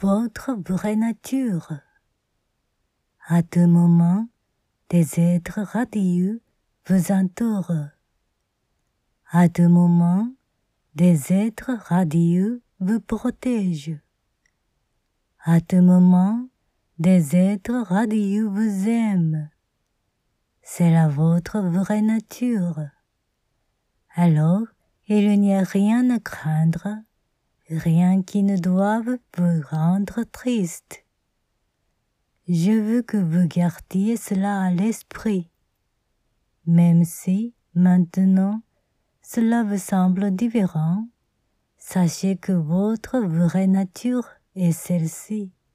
votre vraie nature. À tout moment, des êtres radieux vous entourent. À tout moment, des êtres radieux vous protègent. À tout moment, des êtres radieux vous aiment. C'est la votre vraie nature. Alors, il n'y a rien à craindre, rien qui ne doive vous rendre triste. Je veux que vous gardiez cela à l'esprit, même si, maintenant, cela vous semble différent, sachez que votre vraie nature est celle-ci.